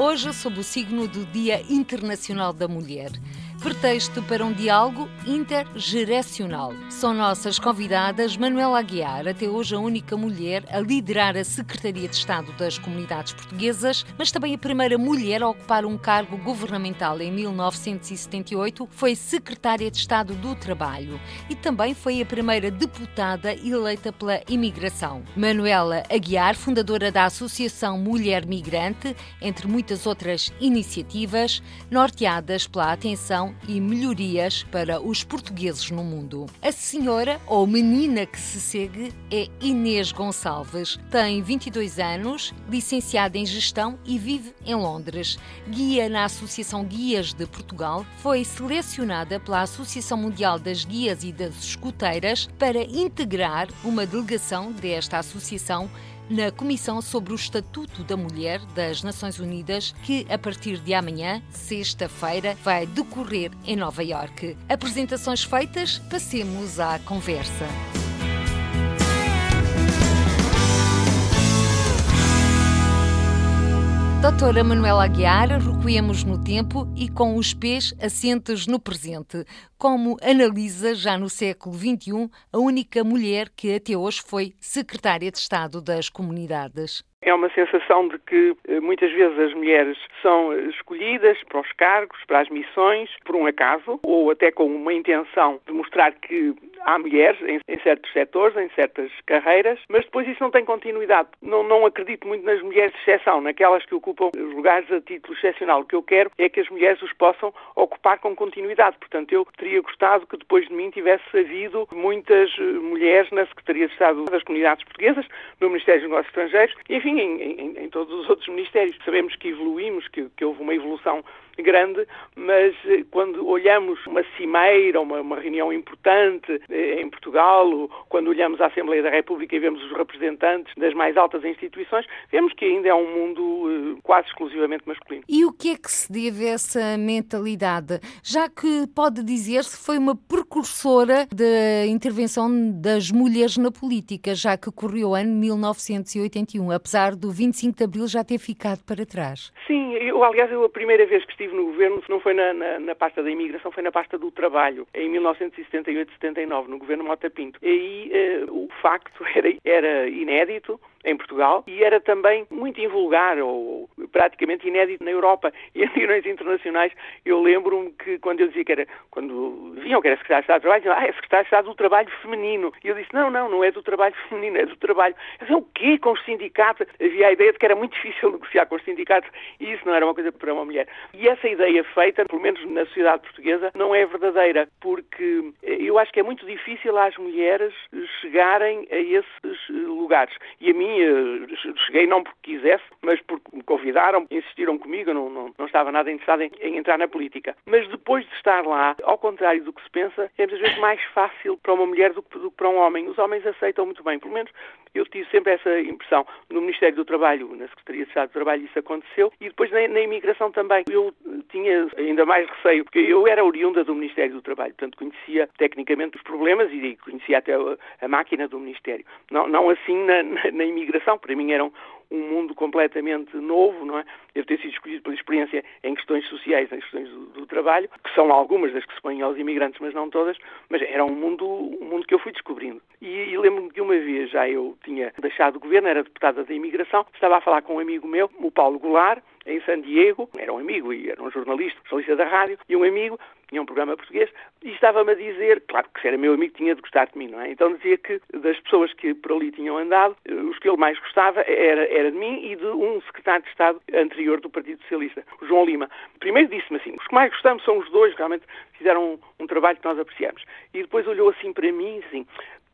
Hoje, sob o signo do Dia Internacional da Mulher pretexto para um diálogo intergeracional. São nossas convidadas Manuela Aguiar, até hoje a única mulher a liderar a Secretaria de Estado das Comunidades Portuguesas, mas também a primeira mulher a ocupar um cargo governamental em 1978, foi Secretária de Estado do Trabalho e também foi a primeira deputada eleita pela imigração. Manuela Aguiar, fundadora da Associação Mulher Migrante, entre muitas outras iniciativas, norteadas pela atenção e melhorias para os portugueses no mundo. A senhora ou menina que se segue é Inês Gonçalves. Tem 22 anos, licenciada em gestão e vive em Londres. Guia na Associação Guias de Portugal, foi selecionada pela Associação Mundial das Guias e das Escuteiras para integrar uma delegação desta associação na Comissão sobre o Estatuto da Mulher das Nações Unidas, que a partir de amanhã, sexta-feira, vai decorrer em Nova Iorque. Apresentações feitas, passemos à conversa. Doutora Manuela Aguiar, recuemos no tempo e com os pés assentos no presente. Como analisa, já no século XXI, a única mulher que até hoje foi secretária de Estado das Comunidades? É uma sensação de que eh, muitas vezes as mulheres são escolhidas para os cargos, para as missões, por um acaso, ou até com uma intenção de mostrar que há mulheres em, em certos setores, em certas carreiras, mas depois isso não tem continuidade. Não, não acredito muito nas mulheres de exceção, naquelas que ocupam os lugares a título excepcional. O que eu quero é que as mulheres os possam ocupar com continuidade. Portanto, eu teria gostado que depois de mim tivesse havido muitas eh, mulheres na Secretaria de Estado das Comunidades Portuguesas, no Ministério dos Negócios Estrangeiros e, enfim, em, em, em todos os outros ministérios. Sabemos que evoluímos, que, que houve uma evolução grande, mas eh, quando olhamos uma cimeira, uma, uma reunião importante eh, em Portugal, quando olhamos a Assembleia da República e vemos os representantes das mais altas instituições, vemos que ainda é um mundo eh, quase exclusivamente masculino. E o que é que se deve a essa mentalidade? Já que pode dizer-se foi uma precursora da intervenção das mulheres na política, já que correu o ano 1981, apesar do 25 de Abril já ter ficado para trás. Sim, eu, aliás, eu a primeira vez que estive estive no governo não foi na, na, na, pasta da imigração, foi na pasta do trabalho, em 1978-79, no governo Mota Pinto. E aí eh, o facto era, era inédito, em Portugal e era também muito invulgar ou praticamente inédito na Europa e em reuniões internacionais. Eu lembro-me que quando eu dizia que era, quando vinham que era secretário de Estado do Trabalho, diziam, ah, é secretário de Estado do Trabalho Feminino. E eu disse, não, não, não é do trabalho feminino, é do trabalho. Eu disse, o quê? Com os sindicatos? Havia a ideia de que era muito difícil negociar com os sindicatos e isso não era uma coisa para uma mulher. E essa ideia feita, pelo menos na sociedade portuguesa, não é verdadeira, porque eu acho que é muito difícil às mulheres chegarem a esses lugares. E a mim cheguei não porque quisesse, mas porque me convidaram, insistiram comigo, não, não, não estava nada interessado em, em, entrar na política. Mas depois de estar lá, ao contrário do que se pensa, é muitas vezes mais fácil para uma mulher do que, do que para um homem. Os homens aceitam muito bem, pelo menos eu tive sempre essa impressão. No Ministério do Trabalho, na Secretaria de Estado do Trabalho, isso aconteceu. E depois na, na imigração também. Eu tinha ainda mais receio, porque eu era oriunda do Ministério do Trabalho, portanto conhecia tecnicamente os problemas e conhecia até a, a máquina do Ministério. Não, não assim na, na, na imigração, para mim era um, mundo completamente novo, não é? Deve ter sido escolhido pela experiência em questões sociais, em questões do, do, trabalho, que são algumas das que se põem aos imigrantes, mas não todas, mas era um mundo, um mundo que eu fui descobrindo. E, e lembro-me que uma vez já eu tinha deixado o governo, era deputada da imigração, estava a falar com um amigo meu, o Paulo Goulart, em San Diego, era um amigo e era um jornalista, jornalista da rádio, e um amigo, tinha um programa português, e estava-me a dizer, claro que se era meu amigo tinha de gostar de mim, não é? Então dizia que das pessoas que por ali tinham andado, os que ele mais gostava era, era de mim e de um secretário de Estado anterior do Partido Socialista, o João Lima. Primeiro disse-me assim, os que mais gostamos são os dois, realmente fizeram um, um trabalho que nós apreciamos. E depois olhou assim para mim, assim,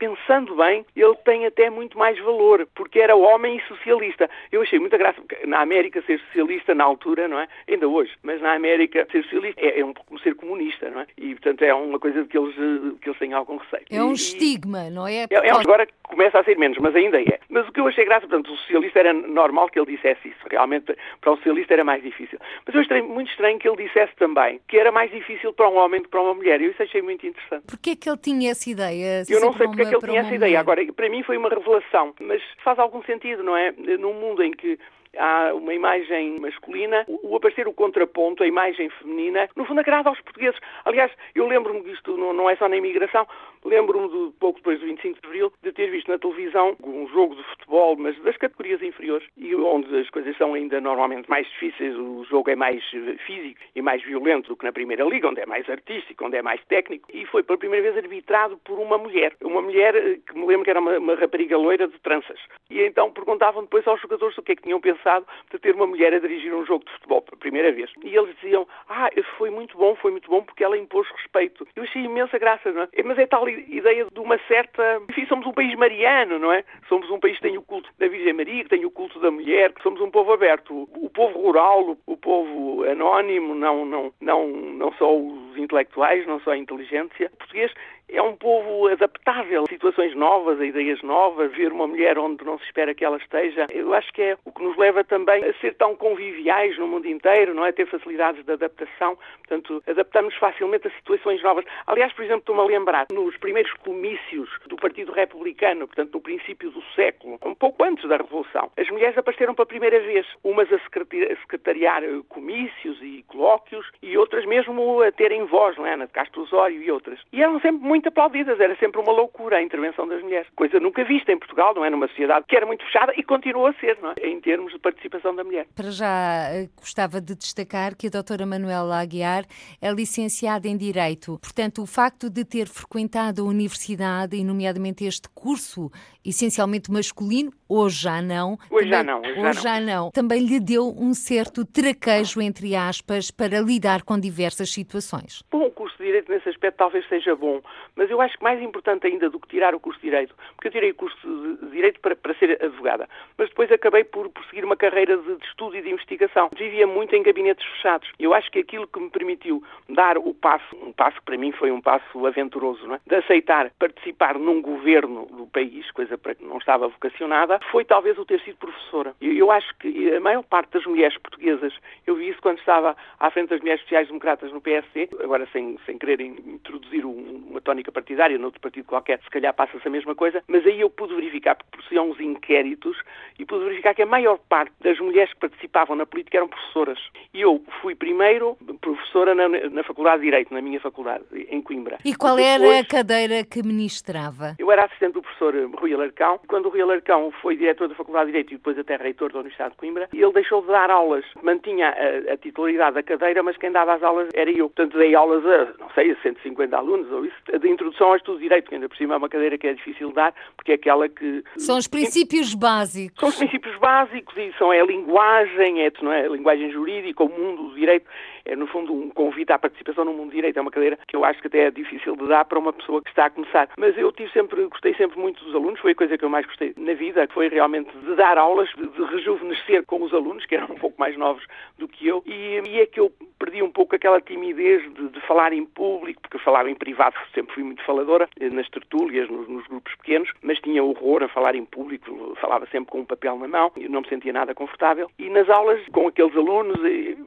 pensando bem, ele tem até muito mais valor, porque era homem e socialista. Eu achei muita graça, porque na América ser socialista na altura, não é? Ainda hoje, mas na América ser socialista é, é um pouco como ser comunista, não é? E, portanto, é uma coisa que eles, que eles têm algum receio. É um e, estigma, não é? É, é agora começa a ser menos, mas ainda é. Mas o que eu achei graça, portanto, o socialista era normal que ele dissesse isso. Realmente, para o socialista era mais difícil. Mas eu achei muito estranho que ele dissesse também que era mais difícil para um homem do que para uma mulher. Eu isso achei muito interessante. Porquê é que ele tinha essa ideia? Eu não sei porque é que ele tinha essa ideia. Agora, para mim foi uma revelação. Mas faz algum sentido, não é? Num mundo em que há uma imagem masculina, o aparecer o contraponto, a imagem feminina, no fundo agrada aos portugueses. Aliás, eu lembro-me disto, não é só na imigração, lembro-me de pouco depois do 25 de Abril de ter visto na televisão um jogo de futebol, mas das categorias inferiores, e onde as coisas são ainda normalmente mais difíceis, o jogo é mais eh, físico e mais violento do que na Primeira Liga, onde é mais artístico, onde é mais técnico, e foi pela primeira vez arbitrado por uma mulher. Uma mulher eh, que me lembro que era uma, uma rapariga loira de tranças. E então perguntavam depois aos jogadores o que é que tinham pensado de ter uma mulher a dirigir um jogo de futebol pela primeira vez. E eles diziam, ah, foi muito bom, foi muito bom porque ela impôs respeito. Eu achei imensa graça, não é? Mas é tal ideia de uma certa... Enfim, somos um país mariano, não é? Somos um país que tem o culto da Virgem Maria, que tem o culto da mulher, que somos um povo aberto. O povo rural, o povo anónimo, não, não, não, não só os intelectuais, não só a inteligência. O português é um povo adaptável a situações novas, a ideias novas, ver uma mulher onde não se espera que ela esteja. Eu acho que é o que nos leva também a ser tão conviviais no mundo inteiro, não é? Ter facilidades de adaptação, portanto, adaptamos facilmente a situações novas. Aliás, por exemplo, estou-me a lembrar, nos primeiros comícios do Partido Republicano, portanto, no princípio do século, um pouco antes da Revolução, as mulheres apareceram pela primeira vez, umas a secretariar eh, comícios e colóquios e outras mesmo a terem voz, não é? Ana de Castro Osório e outras. E eram sempre muito aplaudidas, era sempre uma loucura a intervenção das mulheres. Coisa nunca vista em Portugal, não é? Numa sociedade que era muito fechada e continua a ser, não é? Em termos de participação da mulher. Para já, eh, gostava de destacar que a doutora Manuela Aguiar é licenciada em Direito. Portanto, o facto de ter frequentado a universidade, e nomeadamente este curso essencialmente masculino, hoje já não. Hoje também, já não. Hoje, hoje já, não. já não. Também lhe deu um certo traquejo, entre aspas, para lidar com diversas situações. Bom, o curso de Direito nesse aspecto talvez seja bom, mas eu acho que mais importante ainda do que tirar o curso de Direito, porque eu tirei o curso de Direito para, para ser advogada, mas depois acabei por prosseguir uma carreira de, de estudo e de investigação. Vivia muito em gabinetes fechados. Eu acho que aquilo que me permitiu dar o passo, um passo que para mim foi um passo aventuroso, não é? de aceitar participar num governo do país, coisa para que não estava vocacionada, foi talvez o ter sido professora. Eu, eu acho que a maior parte das mulheres portuguesas, eu vi isso quando estava à frente das mulheres sociais-democratas no PSD, agora sem, sem querer introduzir um, uma tónica partidária, noutro partido qualquer, se calhar passa-se a mesma coisa, mas aí eu pude verificar, porque procediam uns inquéritos, e pude verificar que a maior parte das mulheres que participavam na política eram professoras. E eu fui primeiro professora na, na Faculdade de Direito, na minha faculdade, em Coimbra. E qual Depois, era a cadeira que ministrava? Eu era assistente do professor Rui Alarcão. Quando o Rui Alarcão foi diretor da Faculdade de Direito e depois até reitor da Universidade de Coimbra, ele deixou de dar aulas. Mantinha a, a titularidade da cadeira, mas quem dava as aulas era eu. Portanto, dei aulas a, não sei, a 150 alunos ou isso, de introdução ao estudo de Direito, que ainda por cima é uma cadeira que é difícil de dar, porque é aquela que... São os princípios básicos. São os princípios básicos e são é a linguagem, é, não é? a linguagem jurídica, o mundo do direito é, no fundo, um convite à participação no mundo do direito. É uma cadeira que eu acho que até é difícil de dar para uma pessoa que está a começar. Mas eu tive sempre, gostei sempre muito dos alunos, foi a coisa que eu mais gostei na vida, que foi realmente de dar aulas, de rejuvenescer com os alunos, que eram um pouco mais novos do que eu, e, e é que eu perdi um pouco aquela timidez de, de, falar em público, porque eu falava em privado, sempre fui muito faladora, eh, nas tertúlias, nos, nos, grupos pequenos, mas tinha horror a falar em público, falava sempre com um papel na mão, e não me sentia nada confortável. E nas aulas, com aqueles alunos,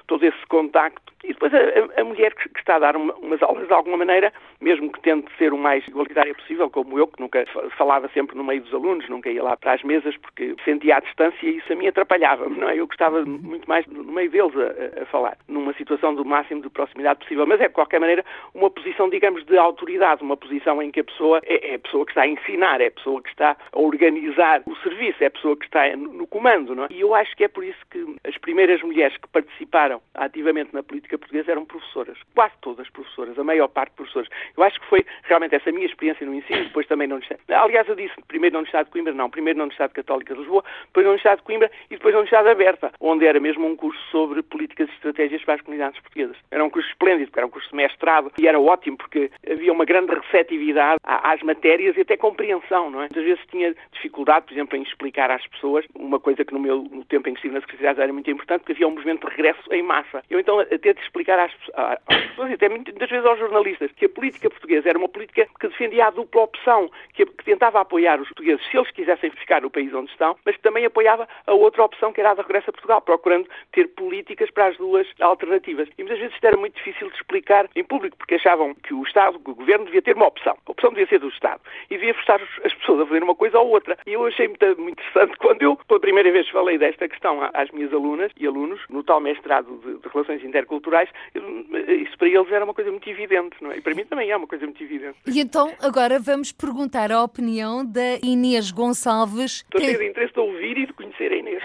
todo esse contacto, e depois a, a mulher que, que, está a dar uma, umas aulas de alguma maneira, mesmo que tente ser o mais igualitária possível, como eu, que nunca falava sempre no meio dos alunos, nunca ia lá para as mesas, porque sentia a distância e isso a mim atrapalhava-me, não é? Eu gostava muito mais no meio deles a, a falar, numa situação do máximo de proximidade possível. Mas é, de qualquer maneira, uma posição, digamos, de autoridade, uma posição em que a pessoa é, é a pessoa que está a ensinar, é a pessoa que está a organizar o serviço, é a pessoa que está no comando, não é? E eu acho que é por isso que as primeiras mulheres que participaram ativamente na política política portuguesa eram professoras, quase todas professoras, a maior parte professoras. Eu acho que foi realmente essa minha experiência no ensino, depois também na Universidade. Aliás, eu disse primeiro na Universidade de Coimbra, não, primeiro na Universidade Católica de Lisboa, depois na Universidade de Coimbra e depois na Universidade Aberta, onde era mesmo um curso sobre políticas e estratégias para as comunidades portuguesas. Era um curso esplêndido, era um curso mestrado e era ótimo porque havia uma grande receptividade às matérias e até compreensão, não é? Muitas vezes tinha dificuldade, por exemplo, em explicar às pessoas uma coisa que no meu no tempo em que estive na Secretaria era muito importante, porque havia um movimento de regresso em massa. Eu então até de explicar às, às pessoas e até muitas vezes aos jornalistas que a política portuguesa era uma política que defendia a dupla opção, que, que tentava apoiar os portugueses se eles quisessem ficar no país onde estão, mas que também apoiava a outra opção que era a de regresso a Portugal, procurando ter políticas para as duas alternativas. E muitas vezes isto era muito difícil de explicar em público, porque achavam que o Estado, que o Governo devia ter uma opção. A opção devia ser do Estado. E devia forçar as pessoas a fazer uma coisa ou outra. E eu achei muito, muito interessante quando eu, pela primeira vez, falei desta questão às minhas alunas e alunos, no tal mestrado de, de Relações Interculturais, isso para eles era uma coisa muito evidente, não é? E para mim também é uma coisa muito evidente. E então, agora vamos perguntar a opinião da Inês Gonçalves. Estou cheio de interesse de ouvir e de conhecer a Inês.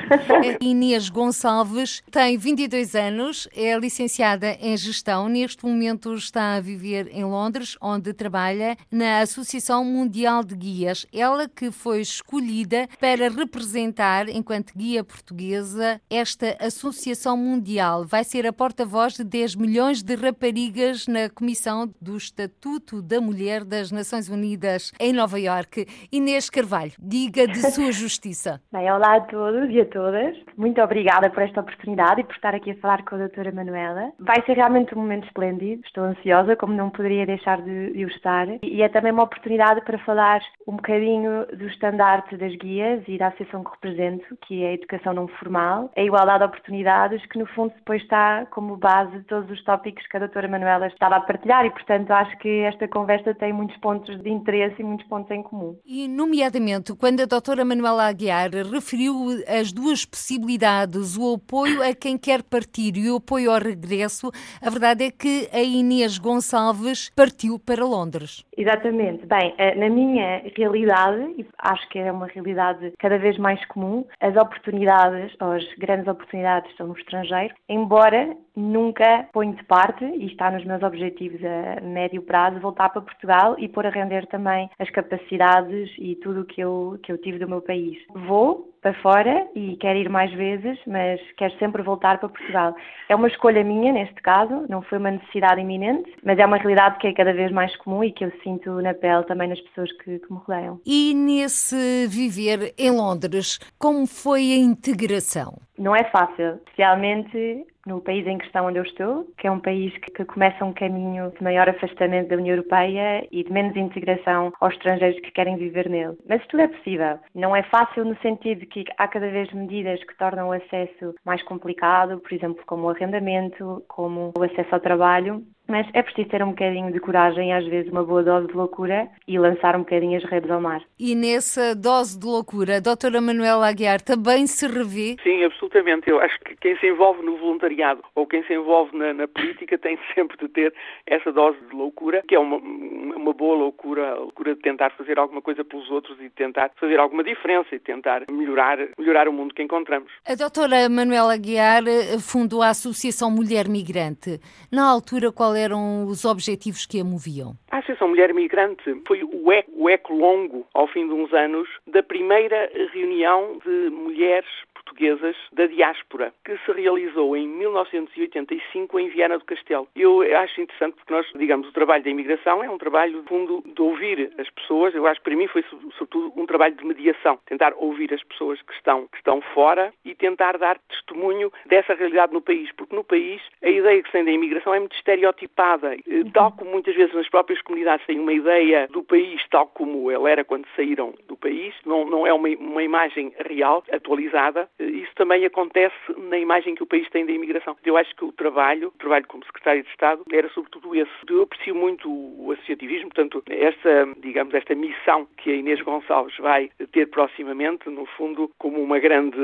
Inês Gonçalves tem 22 anos, é licenciada em Gestão, neste momento está a viver em Londres, onde trabalha na Associação Mundial de Guias. Ela que foi escolhida para representar, enquanto guia portuguesa, esta Associação Mundial. Vai ser a porta-voz de 10 milhões de raparigas na Comissão do Estatuto da Mulher das Nações Unidas em Nova Iorque. Inês Carvalho, diga de sua justiça. Bem, olá a todos e a todas. Muito obrigada por esta oportunidade e por estar aqui a falar com a doutora Manuela. Vai ser realmente um momento esplêndido. Estou ansiosa, como não poderia deixar de, de o estar. E é também uma oportunidade para falar um bocadinho do estandarte das guias e da associação que represento, que é a educação não formal, a igualdade de oportunidades, que no fundo depois está como base de todos os tópicos que a doutora Manuela estava a partilhar e, portanto, acho que esta conversa tem muitos pontos de interesse e muitos pontos em comum. E, nomeadamente, quando a doutora Manuela Aguiar referiu as duas possibilidades, o apoio a quem quer partir e o apoio ao regresso, a verdade é que a Inês Gonçalves partiu para Londres. Exatamente. Bem, eh, na minha realidade, e acho que é uma realidade cada vez mais comum, as oportunidades, ou as grandes oportunidades estão no estrangeiro, embora nunca ponho de parte, e está nos meus objetivos a médio prazo, voltar para Portugal e pôr a render também as capacidades e tudo o que eu, que eu tive do meu país. Vou para fora e quero ir mais vezes, mas quero sempre voltar para Portugal. É uma escolha minha, neste caso, não foi uma necessidade iminente, mas é uma realidade que é cada vez mais comum e que eu sinto na pele também nas pessoas que, que me rodeiam. E nesse viver em Londres, como foi a integração? Não é fácil, especialmente no país em questão onde eu estou, que é um país que, começa um caminho de maior afastamento da União Europeia e de menos integração aos estrangeiros que querem viver nele. Mas tudo é possível. Não é fácil no sentido que há cada vez medidas que tornam o acesso mais complicado, por exemplo, como o arrendamento, como o acesso ao trabalho, mas é preciso ter um bocadinho de coragem, às vezes uma boa dose de loucura e lançar um bocadinho as redes ao mar. E nessa dose de loucura, a doutora Manuela Aguiar também se revê? Sim, absolutamente. Eu acho que quem se envolve no voluntariado ou quem se envolve na, na política tem sempre de ter essa dose de loucura, que é uma, uma boa loucura, a loucura de tentar fazer alguma coisa pelos outros e de tentar fazer alguma diferença e tentar melhorar, melhorar o mundo que encontramos. A doutora Manuela Aguiar eh, fundou a Associação Mulher Migrante. Na altura, qual eram os objetivos que a moviam? A Associação Mulher Migrante foi o eco, o eco longo, ao fim de uns anos, da primeira reunião de mulheres portuguesas da diáspora, que se realizou em 1985 em Viana do Castelo. Eu acho interessante porque nós, digamos, o trabalho da imigração é um trabalho, fundo, de ouvir as pessoas. Eu acho que para mim foi, sobretudo, um trabalho de mediação. Tentar ouvir as pessoas que estão, que estão fora e tentar dar testemunho dessa realidade no país. Porque no país a ideia que se tem da imigração é muito estereotipada. Eh, tal como muitas vezes nas próprias comunidades têm uma ideia do país tal como ele era quando saíram do país, não, não é uma, uma imagem real, atualizada, isso também acontece na imagem que o país tem da imigração. Eu acho que o trabalho, o trabalho como secretário de Estado, era sobretudo esse. Eu aprecio muito o associativismo, portanto, esta, digamos, esta missão que a Inês Gonçalves vai ter proximamente, no fundo, como uma grande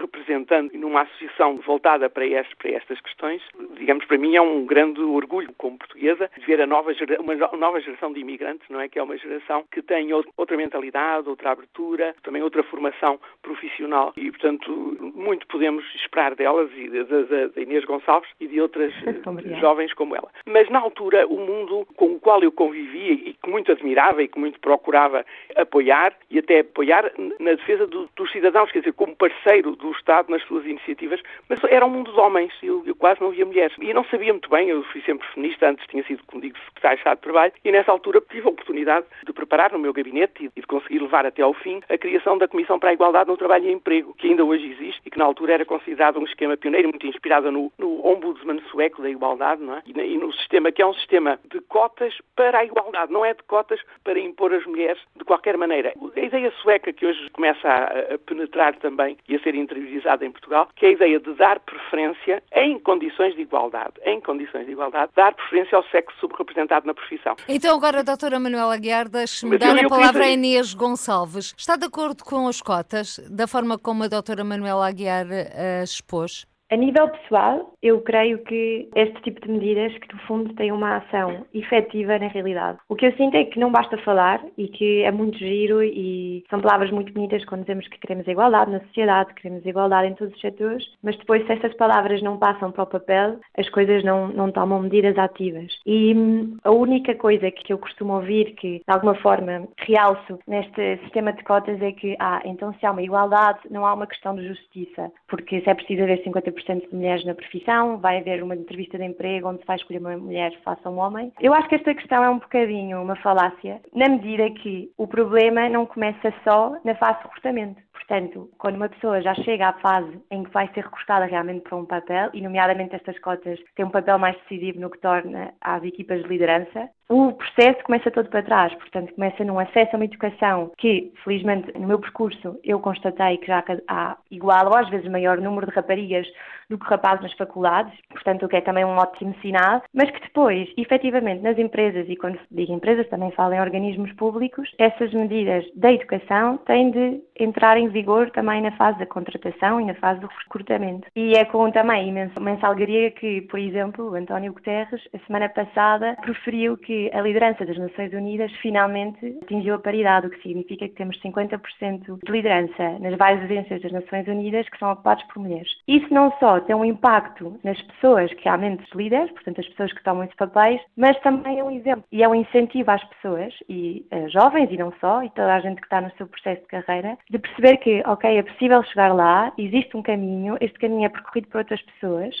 representante numa associação voltada para, este, para estas questões, digamos, para mim é um grande orgulho como portuguesa ver a nova, uma nova geração de imigrantes, não é? Que é uma geração que tem outra mentalidade, outra abertura, também outra formação profissional e, portanto, muito, muito podemos esperar delas e da Inês Gonçalves e de outras jovens como ela. Mas na altura, o mundo com o qual eu convivia e que muito admirava e que muito procurava apoiar e até apoiar na defesa do, dos cidadãos, quer dizer, como parceiro do Estado nas suas iniciativas, mas era um mundo de homens, eu, eu quase não via mulheres. E não sabia muito bem, eu fui sempre feminista, antes tinha sido, como digo, secretário de Estado de Trabalho, e nessa altura tive a oportunidade de preparar no meu gabinete e de conseguir levar até ao fim a criação da Comissão para a Igualdade no Trabalho e Emprego, que ainda hoje existe e que na altura era considerado um esquema pioneiro, muito inspirado no, no ombudsman sueco da igualdade, não é? E, e no sistema que é um sistema de cotas para a igualdade, não é de cotas para impor as mulheres de qualquer maneira. A ideia sueca que hoje começa a, a penetrar também e a ser interiorizada em Portugal, que é a ideia de dar preferência em condições de igualdade, em condições de igualdade, dar preferência ao sexo subrepresentado na profissão. Então agora, doutora Manuela Guiar, deixe-me dar a palavra a Inês Gonçalves. Está de acordo com as cotas, da forma como a doutora Manuela Aguiar uh, expôs? A nível pessoal, eu creio que este tipo de medidas, que no fundo têm uma ação efetiva na realidade. O que eu sinto é que não basta falar e que é muito giro e são palavras muito bonitas quando dizemos que queremos igualdade na sociedade, queremos igualdade em todos os setores, mas depois se essas palavras não passam para o papel, as coisas não, não tomam medidas ativas. E hum, a única coisa que eu costumo ouvir que de alguma forma realço neste sistema de cotas é que, ah, então se há uma igualdade, não há uma questão de justiça, porque se é preciso haver 50% 50% de mulheres na profissão, vai haver uma entrevista de emprego onde se vai escolher uma mulher faça um homem. Eu acho que esta questão é um bocadinho uma falácia, na medida que o problema não começa só na fase de recrutamento. Portanto, quando uma pessoa já chega à fase em que vai ser recrutada realmente para um papel, e nomeadamente estas cotas têm um papel mais decisivo no que torna às equipas de liderança, o processo começa todo para trás. Portanto, começa num acesso a uma educação que, felizmente, no meu percurso, eu constatei que já há igual ou às vezes maior número de raparigas do que rapazes nas faculdades, portanto, o que é também um ótimo sinal, mas que depois, efetivamente, nas empresas, e quando digo empresas também falo em organismos públicos, essas medidas da educação têm de entrar em vigor também na fase da contratação e na fase do recrutamento. E é com também imensa, alegria que, por exemplo, António Guterres, a semana passada, proferiu que a liderança das Nações Unidas finalmente atingiu a paridade, o que significa que temos 50% de liderança nas várias agências das Nações Unidas que são ocupadas por mulheres. Isso não só tem um impacto nas pessoas que realmente líderes, portanto as pessoas que tomam esses papéis, mas também é um exemplo e é um incentivo às pessoas e jovens e não só, e toda a gente que está no seu processo de carreira, de perceber que, ok, é possível chegar lá, existe um caminho, este caminho é percorrido por outras pessoas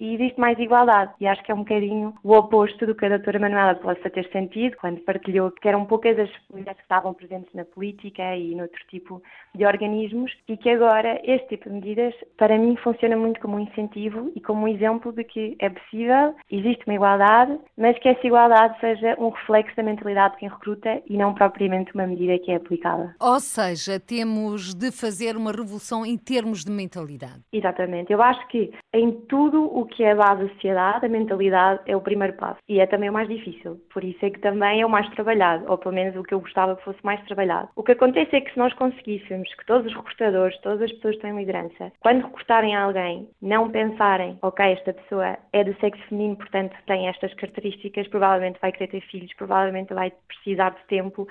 e existe mais igualdade. E acho que é um bocadinho o oposto do que a doutora Manuela possa ter sentido quando partilhou que eram poucas as mulheres que estavam presentes na política e noutro tipo de organismos e que agora este tipo de medidas para mim funciona muito como um incentivo e como um exemplo de que é possível, existe uma igualdade, mas que essa igualdade seja um reflexo da mentalidade de quem recruta e não propriamente uma medida que é aplicada. Ou seja, temos de fazer uma revolução em termos de mentalidade. Exatamente. Eu acho que em tudo o que é base da sociedade, a mentalidade é o primeiro passo e é também o mais difícil. Por isso é que também é o mais trabalhado, ou pelo menos o que eu gostava que fosse mais trabalhado. O que acontece é que se nós conseguíssemos que todos os recrutadores, todas as pessoas que têm liderança, quando recrutarem alguém, não pensarem, ok, esta pessoa é do sexo feminino, portanto tem estas características, provavelmente vai querer ter filhos, provavelmente vai precisar de tempo.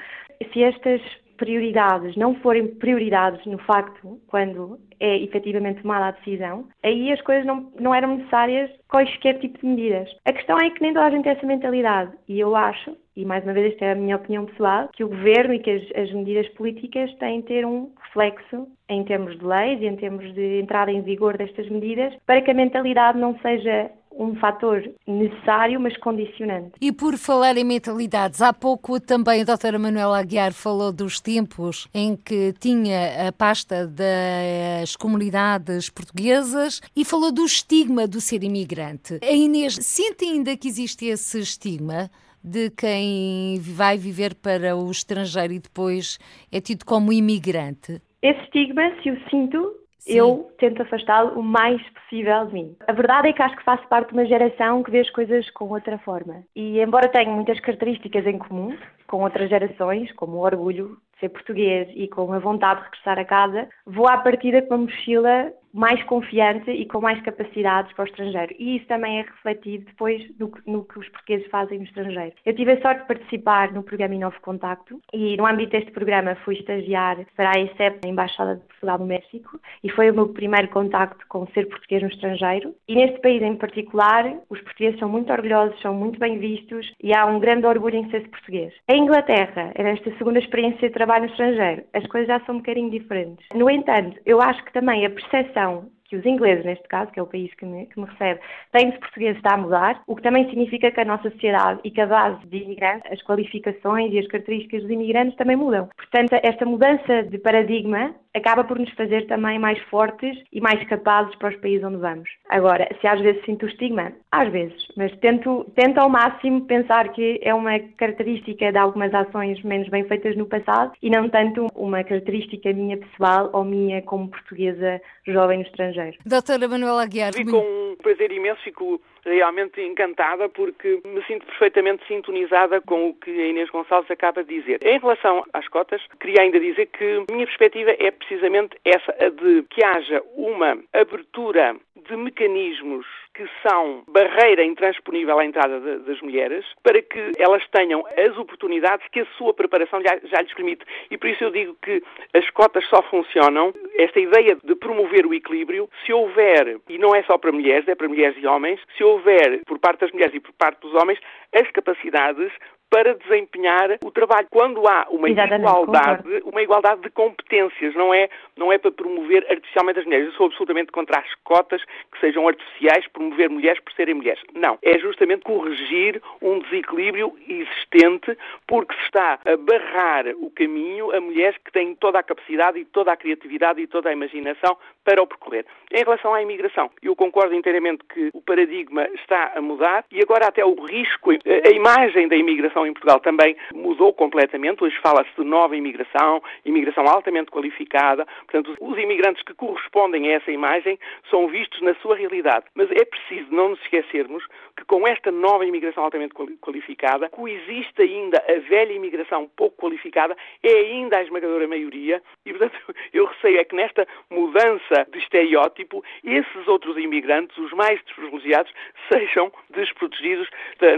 Se estas prioridades não forem prioridades no facto, quando é efetivamente tomada a decisão, aí as coisas não, não eram necessárias quaisquer tipo de medidas. A questão é que nem toda a gente tem essa mentalidade e eu acho, e mais uma vez esta é a minha opinião pessoal, que o governo e que as, as medidas políticas têm de ter um reflexo em termos de leis e em termos de entrada em vigor destas medidas para que a mentalidade não seja um fator necessário, mas condicionante. E por falar em mentalidades, há pouco também a doutora Manuela Aguiar falou dos tempos em que tinha a pasta das comunidades portuguesas e falou do estigma do ser imigrante. A Inês sente ainda que existe esse estigma? de quem vai viver para o estrangeiro e depois é tido como imigrante? Esse estigma, se o sinto, Sim. eu tento afastá-lo o mais possível de mim. A verdade é que acho que faço parte de uma geração que vê as coisas com outra forma. E embora tenha muitas características em comum com outras gerações, como o orgulho ser português e com a vontade de regressar a casa, vou à partida com uma mochila mais confiante e com mais capacidades para o estrangeiro. E isso também é refletido depois no, no, que os portugueses fazem no estrangeiro. Eu tive a sorte de participar no programa Inovo Contacto e no âmbito deste programa fui estagiar para a ESEP, na Embaixada de Portugal no México, e foi o meu primeiro contacto com ser português no estrangeiro. E neste país em particular, os portugueses são muito orgulhosos, são muito bem vistos e há um grande orgulho em ser português. Em Inglaterra, era esta segunda experiência de trabalho no estrangeiro, as coisas já são um bocadinho diferentes. No entanto, eu acho que também a percepção questão que os ingleses, neste caso, que é o país que me, que me recebe, têm de português está a mudar, o que também significa que a nossa sociedade e que a base de imigrantes, as qualificações e as características dos imigrantes também mudam. Portanto, esta mudança de paradigma acaba por nos fazer também mais fortes e mais capazes para os países onde vamos. Agora, se às vezes sinto o estigma, às vezes, mas tento, tento ao máximo pensar que é uma característica de algumas ações menos bem feitas no passado e não tanto uma característica minha pessoal ou minha como portuguesa jovem no estrangeiro. Doutora Manuela Aguiar. Fico com um prazer imenso, fico realmente encantada porque me sinto perfeitamente sintonizada com o que a Inês Gonçalves acaba de dizer. Em relação às cotas, queria ainda dizer que a minha perspectiva é precisamente essa, a de que haja uma abertura de mecanismos que são barreira intransponível à entrada de, das mulheres, para que elas tenham as oportunidades que a sua preparação já, já lhes permite. E por isso eu digo que as cotas só funcionam, esta ideia de promover o equilíbrio, se houver, e não é só para mulheres, é para mulheres e homens, se houver, por parte das mulheres e por parte dos homens, as capacidades para desempenhar o trabalho. Quando há uma igualdade, uma igualdade de competências, não é, não é para promover artificialmente as mulheres. Eu sou absolutamente contra as cotas que sejam artificiais, promover mulheres por serem mulheres. Não. É justamente corrigir um desequilíbrio existente, porque se está a barrar o caminho a mulheres que têm toda a capacidade e toda a criatividade e toda a imaginação para o percorrer. Em relação à imigração, eu concordo inteiramente que o paradigma está a mudar e agora até o risco, a imagem da imigração imigração em Portugal também mudou completamente. Hoje fala-se de nova imigração, imigração altamente qualificada. Portanto, os imigrantes que correspondem a essa imagem são vistos na sua realidade. Mas é preciso não nos esquecermos que com esta nova imigração altamente qualificada coexiste ainda a velha imigração pouco qualificada, é ainda a esmagadora maioria e, portanto, eu receio é que nesta mudança de estereótipo, esses outros imigrantes, os mais desprivilegiados, sejam desprotegidos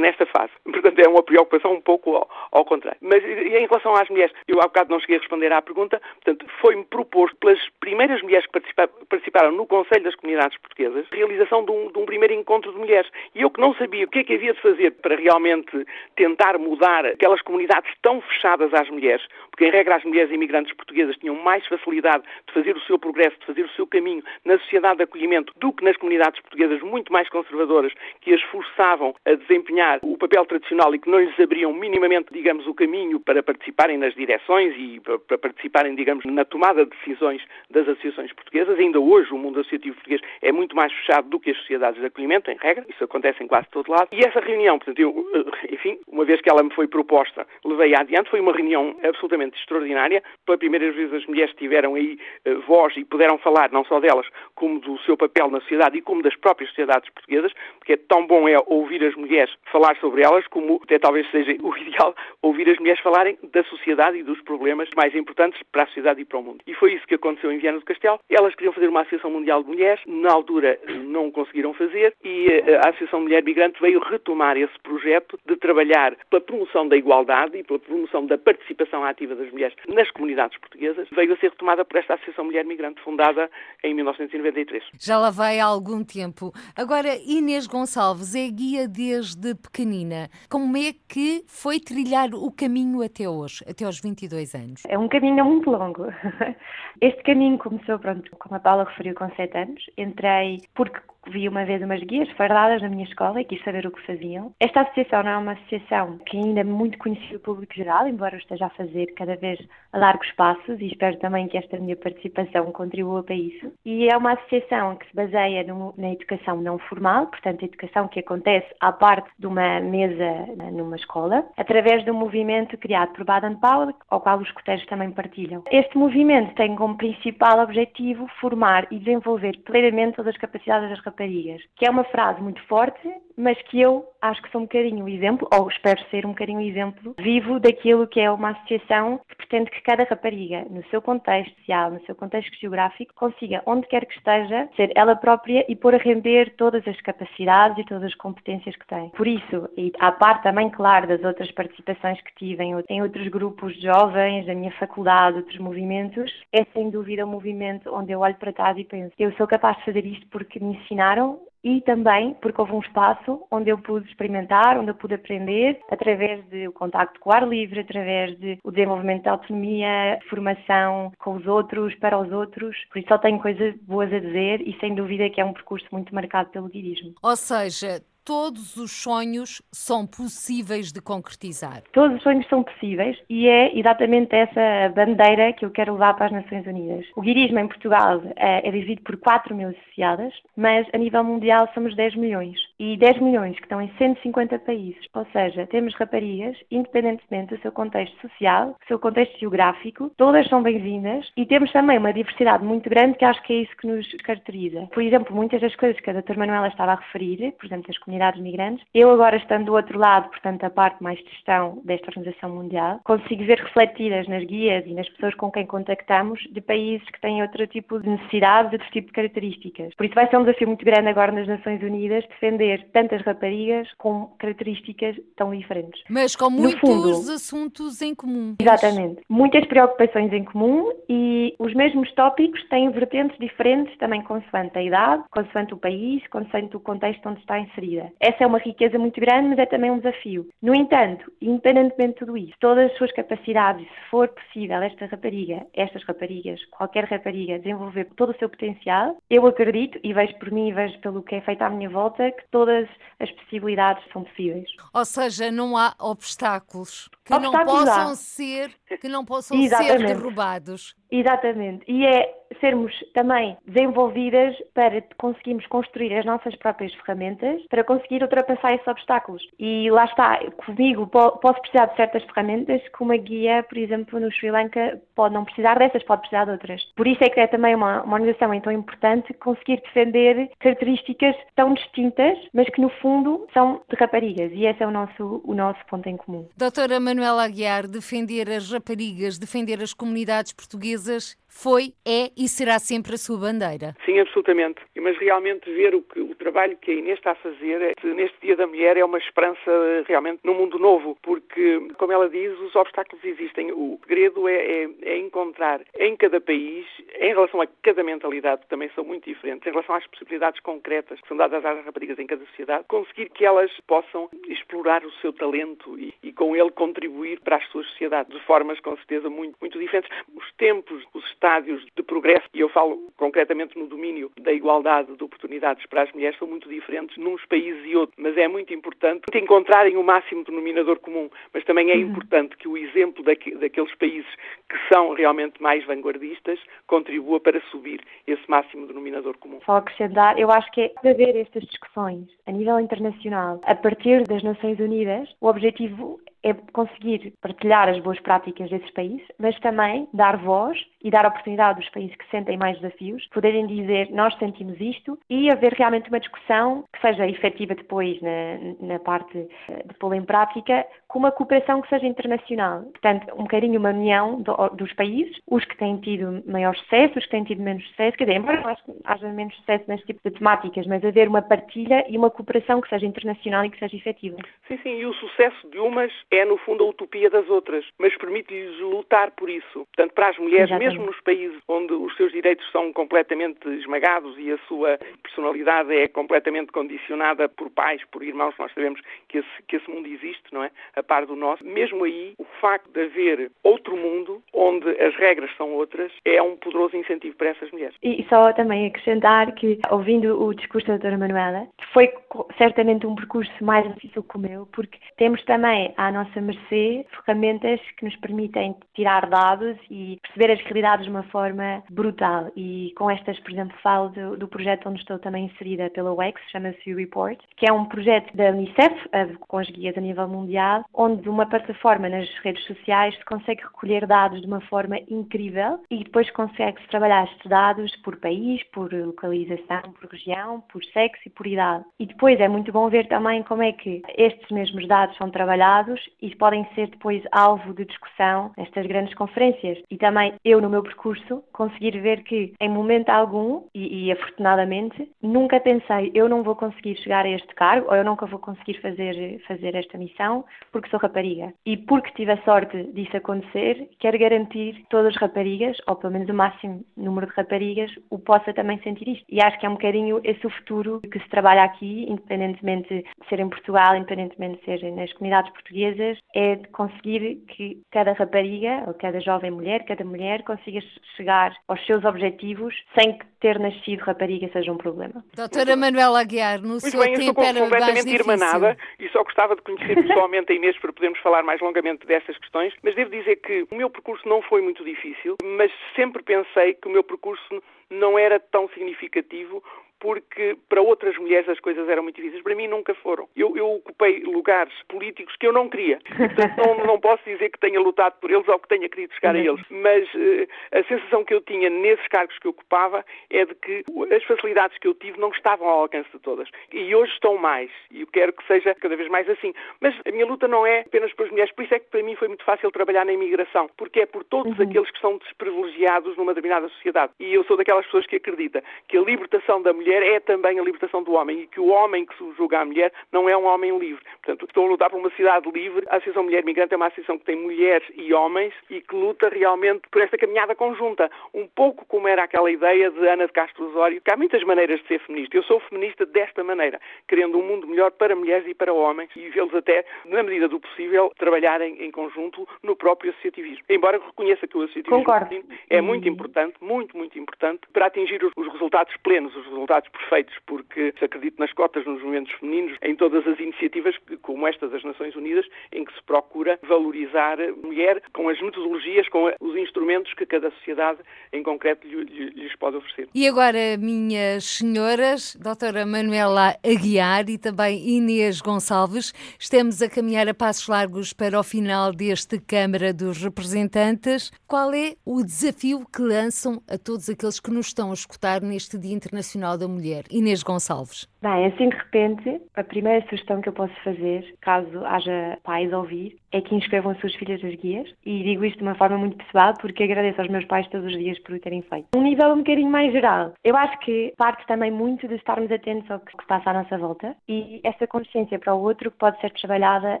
nesta fase. Portanto, é uma preocupação um pouco ao, ao contrário. Mas em relação às mulheres, eu há bocado não cheguei a responder à pergunta, portanto, foi-me proposto pelas primeiras mulheres que participaram no Conselho das Comunidades Portuguesas a realização de um, de um primeiro encontro de mulheres. E eu que não sabia o que é que havia de fazer para realmente tentar mudar aquelas comunidades tão fechadas às mulheres, porque em regra as mulheres imigrantes portuguesas tinham mais facilidade de fazer o seu progresso, de fazer o seu caminho na sociedade de acolhimento do que nas comunidades portuguesas muito mais conservadoras que as forçavam a desempenhar o papel tradicional e que não lhes abriam minimamente, digamos, o caminho para participarem nas direções e para participarem, digamos, na tomada de decisões das associações portuguesas. Ainda hoje o mundo associativo português é muito mais fechado do que as sociedades de acolhimento, em regra, isso acontece em quase todo lado. E essa reunião, portanto, eu, eh, enfim, uma vez que ela me foi proposta, levei adiante, foi uma reunião absolutamente extraordinária. Pela primeira vez as mulheres tiveram aí uh, voz e puderam falar não só delas, como do seu papel na sociedade e como das próprias sociedades portuguesas, porque é tão bom é ouvir as mulheres falar sobre elas, como até talvez seja seja, o ideal ouvir as mulheres falarem da sociedade e dos problemas mais importantes para a sociedade e para o mundo. E foi isso que aconteceu em Viana do Castelo. Elas queriam fazer uma Associação Mundial de Mulheres, na altura não conseguiram fazer e eh, a Associação Mulher Migrante veio retomar esse projeto de trabalhar pela promoção da igualdade e pela promoção da participação ativa das mulheres nas comunidades portuguesas. Veio a ser retomada por esta Associação Mulher Migrante, fundada em 1993. Já lá vai há algum tempo. Agora, Inês Gonçalves é guia desde pequenina. Como é que foi trilhar o caminho até hoje, até aos 22 anos? É um caminho muito longo. Este caminho começou, pronto, como a Paula referiu, com 7 anos. Entrei porque vi uma vez umas guias fardadas na minha escola e quis saber o que faziam. Esta associação não é uma associação que ainda é muito conhecida do público geral, embora eu esteja a fazer cada vez a largos passos e espero também que esta minha participação contribua para isso. E é uma associação que se baseia no, na educação não formal, portanto, a educação que acontece à parte de uma mesa numa escola, através de um movimento criado por Baden-Powell, ao qual os coteiros também partilham. Este movimento tem como principal objetivo formar e desenvolver plenamente todas as capacidades das raparigas, que é uma frase muito forte, mas que eu acho que sou um bocadinho exemplo, ou espero ser um bocadinho exemplo vivo daquilo que é uma associação que pretende que cada rapariga, no seu contexto social, no seu contexto geográfico, consiga, onde quer que esteja, ser ela própria e pôr a render todas as capacidades e todas as competências que tem. Por isso, e à parte também, claro, das outras participações que tive em, em outros grupos de jovens, da minha faculdade, outros movimentos, é sem dúvida um movimento onde eu olho para trás e penso, eu sou capaz de fazer isto porque me ensinaram e também porque houve um espaço onde eu pude experimentar, onde eu pude aprender através do contacto com o ar livre, através do desenvolvimento de autonomia, formação com os outros, para os outros. Por isso só tenho coisas boas a dizer e sem dúvida que é um percurso muito marcado pelo guirismo. Ou seja, todos os sonhos são possíveis de concretizar? Todos os sonhos são possíveis e é exatamente essa bandeira que eu quero levar para as Nações Unidas. O guirismo em Portugal é, é dividido por 4 mil associadas, mas a nível mundial somos 10 milhões. E 10 milhões que estão em 150 países. Ou seja, temos raparigas, independentemente do seu contexto social, do seu contexto geográfico, todas são bem-vindas e temos também uma diversidade muito grande que acho que é isso que nos caracteriza. Por exemplo, muitas das coisas que a doutora Manuela estava a referir, por exemplo, as comunidades comunidades migrantes. Eu agora estando do outro lado, portanto a parte mais de gestão desta organização mundial, consigo ver refletidas nas guias e nas pessoas com quem contactamos de países que têm outro tipo de necessidades, outro tipo de características. Por isso vai ser um desafio muito grande agora nas Nações Unidas defender tantas raparigas com características tão diferentes. Mas com muitos fundo, assuntos em comum. Exatamente. Muitas preocupações em comum e os mesmos tópicos têm vertentes diferentes também consoante a idade, consoante o país, consoante o contexto onde está inserida. Essa é uma riqueza muito grande, mas é também um desafio. No entanto, independentemente de tudo isso, todas as suas capacidades, se for possível esta rapariga, estas raparigas, qualquer rapariga, desenvolver todo o seu potencial, eu acredito e vejo por mim e vejo pelo que é feito à minha volta que todas as possibilidades são possíveis. Ou seja, não há obstáculos que não possam ser que não possam ser derrubados. Exatamente. E é sermos também desenvolvidas para conseguirmos construir as nossas próprias ferramentas para conseguir ultrapassar esses obstáculos. E lá está, comigo posso precisar de certas ferramentas que uma guia, por exemplo, no Sri Lanka pode não precisar dessas, pode precisar de outras. Por isso é que é também uma, uma organização então importante conseguir defender características tão distintas, mas que no fundo são de raparigas. E esse é o nosso, o nosso ponto em comum. Doutora Manuela Aguiar, defender as raparigas, defender as comunidades portuguesas foi, é e será sempre a sua bandeira. Sim, absolutamente. Mas realmente ver o, que, o trabalho que a Inês está a fazer é, neste Dia da Mulher é uma esperança realmente num mundo novo, porque, como ela diz, os obstáculos existem. O segredo é, é, é encontrar em cada país, em relação a cada mentalidade, que também são muito diferentes, em relação às possibilidades concretas que são dadas às raparigas em cada sociedade, conseguir que elas possam explorar o seu talento e, e com ele contribuir para as suas sociedades de formas com certeza muito, muito diferentes. Os tempos, os estádios de progresso, e eu falo concretamente no domínio da igualdade de oportunidades para as mulheres, são muito diferentes nos países e outros, mas é muito importante encontrarem o máximo denominador comum, mas também é uhum. importante que o exemplo daqueles países que são realmente mais vanguardistas contribua para subir esse máximo denominador comum. Só acrescentar, eu acho que é de haver estas discussões a nível internacional, a partir das Nações Unidas, o objetivo é conseguir partilhar as boas práticas desses países, mas também dar voz e dar oportunidade aos países que sentem mais desafios, poderem dizer nós sentimos isto e haver realmente uma discussão que seja efetiva depois na, na parte eh, de pô-la em prática, com uma cooperação que seja internacional. Portanto, um bocadinho uma união do, dos países, os que têm tido maior sucesso, os que têm tido menos sucesso, quer dizer, embora haja menos sucesso neste tipo de temáticas, mas haver uma partilha e uma cooperação que seja internacional e que seja efetiva. Sim, sim, e o sucesso de umas é, no fundo, a utopia das outras, mas permite-lhes lutar por isso. Portanto, para as mulheres, Exatamente. mesmo nos países onde os seus direitos são completamente esmagados e a sua personalidade é completamente condicionada por pais, por irmãos, nós sabemos que esse, que esse mundo existe, não é? A par do nosso. Mesmo aí, o facto de haver outro mundo, onde as regras são outras, é um poderoso incentivo para essas mulheres. E só também acrescentar que, ouvindo o discurso da doutora Manuela, foi certamente um percurso mais difícil que o meu, porque temos também à nossa mercê ferramentas que nos permitem tirar dados e perceber as realidades de uma forma brutal. E com estas, por exemplo, falo do, do projeto onde estou também inserida pela UEX, chama-se Report, que é um projeto da Unicef, com as guias a nível mundial, onde uma plataforma nas redes sociais se consegue recolher dados de uma forma incrível e depois consegue-se trabalhar estes dados por país, por localização, por região, por sexo e por idade. E depois é muito bom ver também como é que estes mesmos dados são trabalhados e podem ser depois alvo de discussão nestas grandes conferências. E também eu, no meu percurso, conseguir ver que em momento algum, e, e afortunadamente, nunca pensei eu não vou conseguir chegar a este cargo ou eu nunca vou conseguir fazer, fazer esta missão porque sou rapariga. E porque tive a sorte disso acontecer, quero garantir que todas as raparigas, ou pelo menos o máximo número de raparigas, o possa também sentir isto. E acho que é um bocadinho esse o futuro que se trabalha aqui, independentemente de ser em Portugal, independentemente de ser nas comunidades portuguesas, é de conseguir que cada rapariga, ou cada jovem mulher, cada mulher consiga chegar aos seus objetivos sem que ter nascido rapariga seja um problema. Doutora Manuela Aguiar, no Muito seu bem, tempo eu estou completamente irmanada e só gostava de conhecer pessoalmente a Inês para podermos falar mais longamente dessas questões, mas devo dizer que o meu percurso não foi muito difícil, mas sempre pensei que o meu percurso não era tão significativo porque para outras mulheres as coisas eram muito difíceis. Para mim nunca foram. Eu, eu ocupei lugares políticos que eu não queria. Portanto, não, não, posso dizer que tenha lutado por eles ou que tenha querido chegar a eles. Mas uh, a sensação que eu tinha nesses cargos que eu ocupava é de que as facilidades que eu tive não estavam ao alcance de todas. E hoje estão mais. E eu quero que seja cada vez mais assim. Mas a minha luta não é apenas pelas mulheres. Por isso é que para mim foi muito fácil trabalhar na imigração. Porque é por todos uhum. aqueles que são desprivilegiados numa determinada sociedade. E eu sou daquelas pessoas que acredita que a libertação da mulher mulher é também a libertação do homem e que o homem que subjuga a mulher não é um homem livre. Portanto, estou a lutar por uma cidade livre. A Associação Mulher Migrante é uma associação que tem mulheres e homens e que luta realmente por esta caminhada conjunta. Um pouco como era aquela ideia de Ana de Castro Osório, que há muitas maneiras de ser feminista. Eu sou feminista desta maneira, querendo um mundo melhor para mulheres e para homens e vê-los até, na medida do possível, trabalharem em conjunto no próprio associativismo. Embora reconheça que o associativismo Concordo. é muito importante, muito, muito importante, para atingir os, os resultados plenos, os resultados perfeitos, porque se acredito nas cotas nos movimentos femininos, em todas as iniciativas como esta das Nações Unidas, em que se procura valorizar a mulher com as metodologias, com os instrumentos que cada sociedade em concreto lhes pode oferecer. E agora, minhas senhoras, doutora Manuela Aguiar e também Inês Gonçalves, estamos a caminhar a passos largos para o final deste Câmara dos Representantes. Qual é o desafio que lançam a todos aqueles que nos estão a escutar neste Dia Internacional da Mulher? Inês Gonçalves. Bem, assim de repente, a primeira sugestão que eu posso fazer, caso haja pais a ouvir, é que inscrevam as suas filhas nas guias. E digo isto de uma forma muito pessoal, porque agradeço aos meus pais todos os dias por o terem feito. Um nível um bocadinho mais geral. Eu acho que parte também muito de estarmos atentos ao que se passa à nossa volta e essa consciência para o outro pode ser trabalhada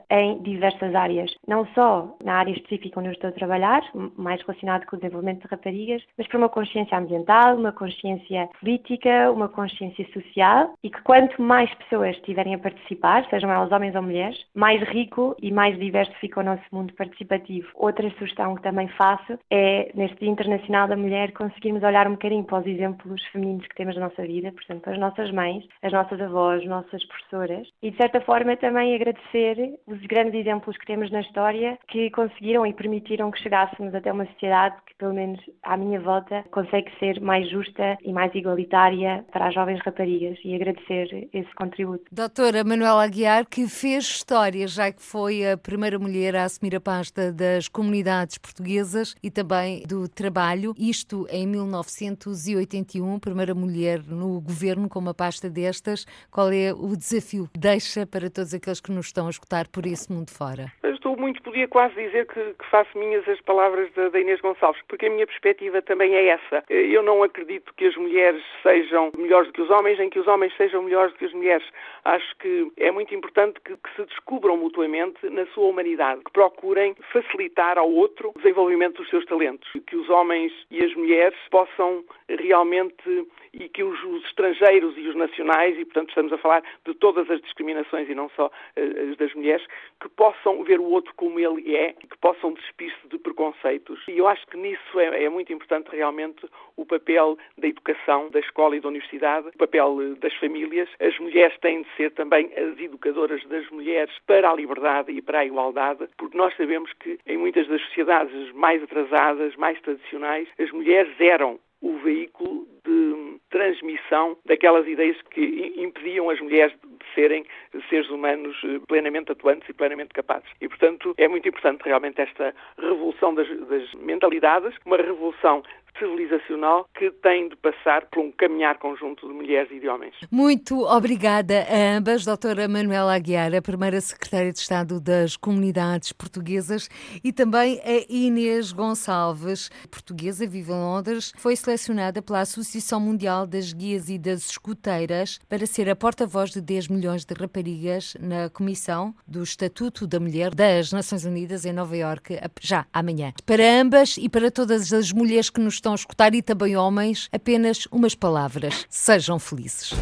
em diversas áreas. Não só na área específica onde eu estou a trabalhar, mais relacionado com o desenvolvimento de raparigas, mas para uma consciência ambiental, uma consciência política, uma consciência social e que quanto mais pessoas estiverem a participar, sejam elas homens ou mulheres, mais rico e mais diverso fica o nosso mundo participativo. Outra sugestão que também faço é, neste Dia Internacional da Mulher, conseguirmos olhar um bocadinho para os exemplos femininos que temos na nossa vida, portanto, as nossas mães, as nossas avós, as nossas professoras, e de certa forma também agradecer os grandes exemplos que temos na história que conseguiram e permitiram que chegássemos até uma sociedade que, pelo menos à minha volta, consegue ser mais justa e mais igualitária para as jovens raparigas e agradecer esse contributo. Doutora Manuela Aguiar, que fez história, já que foi a primeira mulher a assumir a pasta das comunidades portuguesas e também do trabalho, isto em 1981, primeira mulher no governo com uma pasta destas. Qual é o desafio que deixa para todos aqueles que nos estão a escutar por esse mundo fora? estou muito, podia quase dizer que, que faço minhas as palavras da, da, Inês Gonçalves, porque a minha perspectiva também é essa. Eu não acredito que as mulheres sejam melhores do que os homens, nem que os homens sejam melhores do que as mulheres. Acho que é muito importante que, que se descubram mutuamente na sua humanidade, que procurem facilitar ao outro o desenvolvimento dos seus talentos, que os homens e as mulheres possam realmente e que os, os, estrangeiros e os nacionais, e portanto estamos a falar de todas as discriminações e não só uh, as das mulheres, que possam ver o outro como ele é, que possam despir-se de preconceitos. E eu acho que nisso é, é, muito importante realmente o papel da educação, da escola e da universidade, o papel das famílias. As mulheres têm de ser também as educadoras das mulheres para a liberdade e para a igualdade, porque nós sabemos que em muitas das sociedades mais atrasadas, mais tradicionais, as mulheres eram o veículo de transmissão daquelas ideias que impediam as mulheres de serem seres humanos eh, plenamente atuantes e plenamente capazes. E, portanto, é muito importante realmente esta revolução das, das mentalidades, uma revolução civilizacional que tem de passar por um caminhar conjunto de mulheres e de homens. Muito obrigada a ambas, doutora Manuela Aguiar, a primeira secretária de Estado das Comunidades Portuguesas, e também a Inês Gonçalves, portuguesa, vive em Londres, foi selecionada pela Associação Mundial das Guias e das Escuteiras para ser a porta-voz de 10 milhões de raparigas na Comissão do Estatuto da Mulher das Nações Unidas em Nova Iorque, já amanhã. Para ambas e para todas as mulheres que nos estão estão a escutar e também homens, apenas umas palavras. Sejam felizes.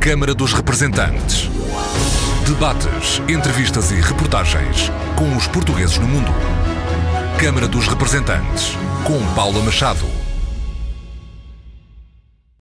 Câmara dos Representantes. Debates, entrevistas e reportagens com os portugueses no mundo. Câmara dos Representantes, com Paula Machado.